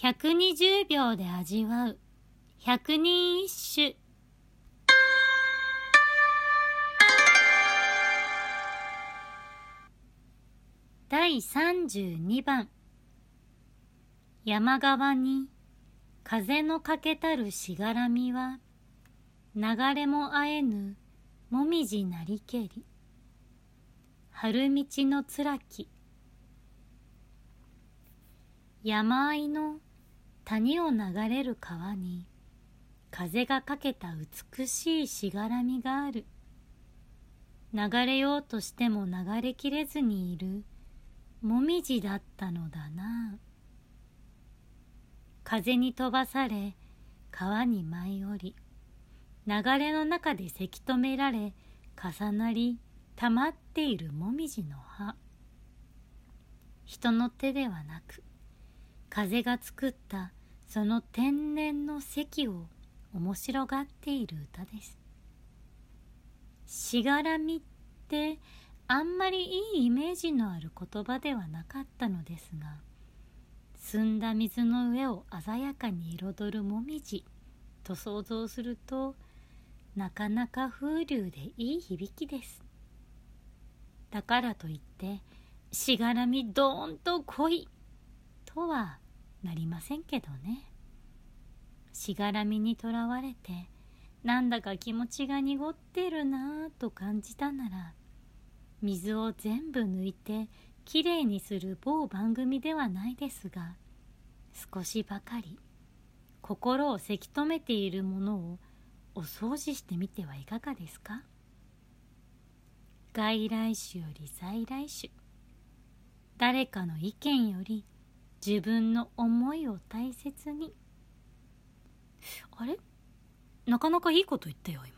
120秒で味わう。百人一首。第32番。山側に風のかけたるしがらみは流れもあえぬもみじなりけり。春道のつらき。山あいの谷を流れる川に風がかけた美しいしがらみがある。流れようとしても流れきれずにいるもみじだったのだな。風に飛ばされ川に舞い降り流れの中でせき止められ重なりたまっているもみじの葉。人の手ではなく風が作ったその天然の席を面白がっている歌です。しがらみってあんまりいいイメージのある言葉ではなかったのですが澄んだ水の上を鮮やかに彩るもみじと想像するとなかなか風流でいい響きです。だからといってしがらみどーんと来いとはなりませんけどね。しがらみにとらわれてなんだか気持ちが濁ってるなぁと感じたなら水を全部抜いてきれいにする某番組ではないですが少しばかり心をせき止めているものをお掃除してみてはいかがですか？外来種より在来種誰かの意見より自分の思いを大切に。あれ？なかなかいいこと言ったよ今。